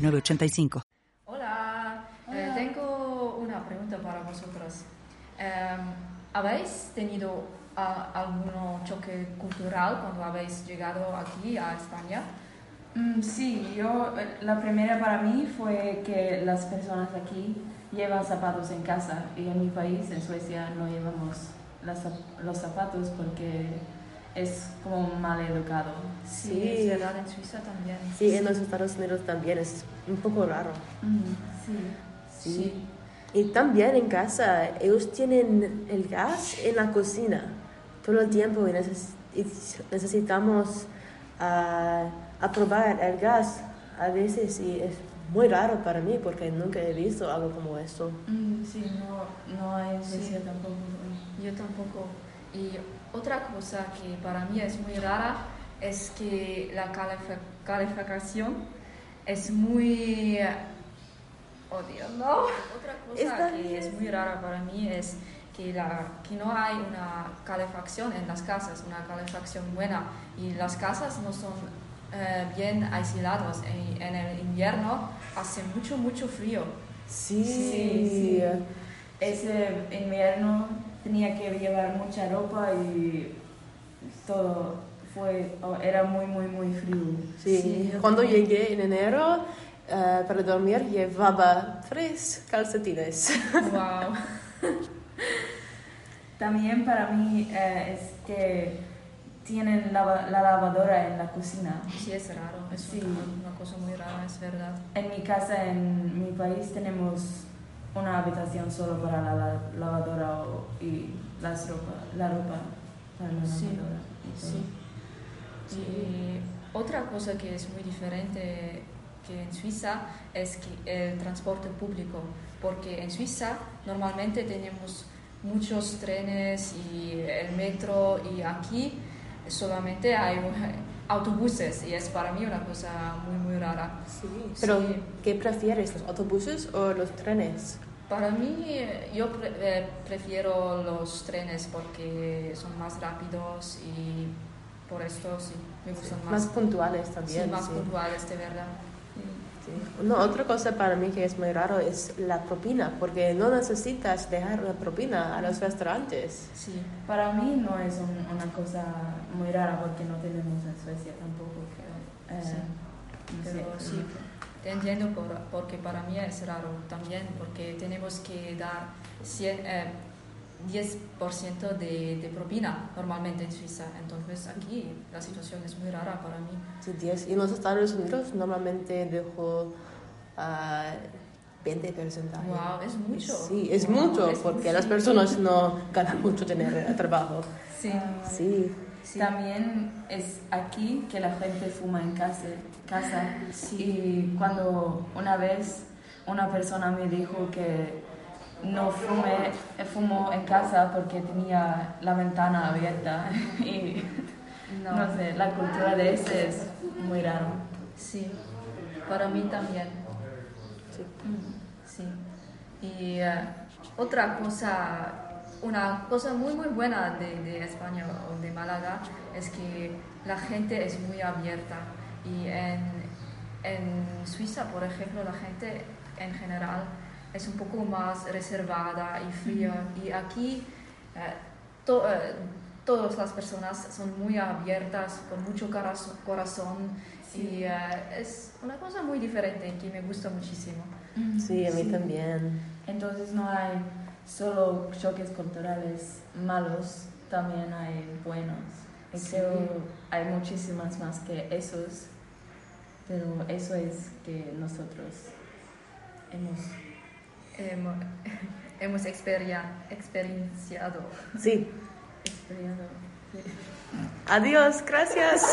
985. Hola, eh, tengo una pregunta para vosotras. Em, ¿Habéis tenido algún choque cultural cuando habéis llegado aquí a España? Mm, sí, yo, eh, la primera para mí fue que las personas aquí llevan zapatos en casa y en mi país, en Suecia, no llevamos los zapatos porque es como mal educado. Sí, es verdad, en Suiza también. Sí, en los Estados Unidos también es un poco raro. sí. sí. Y también en casa, ellos tienen el gas en la cocina todo el tiempo y, necesitamos uh, aprobar el gas a veces y es muy raro para mí porque nunca he visto algo como eso. Mm, sí, no, no hay Suiza tampoco. Yo tampoco. Y otra cosa que para mí es muy rara es que la calificación es muy... Oh Dios, no. Otra cosa que es muy rara para mí es que, la, que no hay una calefacción en las casas, una calefacción buena y las casas no son eh, bien aisladas. En, en, el invierno hace mucho, mucho frío. Sí, sí, sí. Ese invierno tenía que llevar mucha ropa y todo fue, oh, era muy, muy, muy frío. Sí, cuando llegué en enero uh, para dormir llevaba tres calcetines. Wow. También para mí uh, es que tienen la, la, lavadora en la cocina. Sí, es raro, es sí. una, una cosa muy rara, es verdad. En mi casa, en mi país, tenemos una habitación solo para la, lavadora y las ropa, la ropa para la sí, lavadora. Sí. Y otra cosa que es muy diferente que en Suiza es que el transporte público, porque en Suiza normalmente tenemos muchos trenes y el metro y aquí solamente hay autobuses y es para mí una cosa muy muy rara. Sí, pero ¿qué prefieres, los autobuses o los trenes? Para mí yo eh, prefiero los trenes porque son más rápidos y por esto sí, me gustan más. Más puntuales también. Sí, más puntuales, de verdad. No, otra cosa para mí que es muy raro es la propina, porque no necesitas dejar la propina a los restaurantes. Sí, para mí no es una cosa muy rara porque no tenemos en Suecia tampoco. Eh, sí. pero sí, te entiendo por, porque para mí es raro también, porque tenemos que dar 100, 10% de, de, propina normalmente en Suiza. Entonces aquí la situación es muy rara para mí. Sí, 10. Y en los Estados Unidos normalmente dejo uh, ah, 20%. Wow, es mucho. Sí, es mucho porque las personas no ganan mucho tener trabajo. Sí. sí. Sí. También es aquí que la gente fuma en casa. casa. Sí. Y cuando una vez una persona me dijo que no fumé, fumo en casa porque tenía la ventana abierta y no, sé, la cultura de ese es muy raro. Sí, para mí también. Sí. Sí. Y uh, otra cosa, una cosa muy muy buena de, de, España o de Málaga es que la gente es muy abierta y en, en Suiza, por ejemplo, la gente en general es un poco más reservada y fría. Y aquí eh, eh, todas las personas son muy abiertas, con mucho corazón. Y eh, es una cosa muy diferente que me gusta muchísimo. Sí, a mí también. Entonces no hay solo choques culturales malos, también hay buenos. Y hay muchísimas más que esos, pero eso es que nosotros hemos hemos, hemos experienciado. Sí. Experienciado. Sí. Adiós, gracias.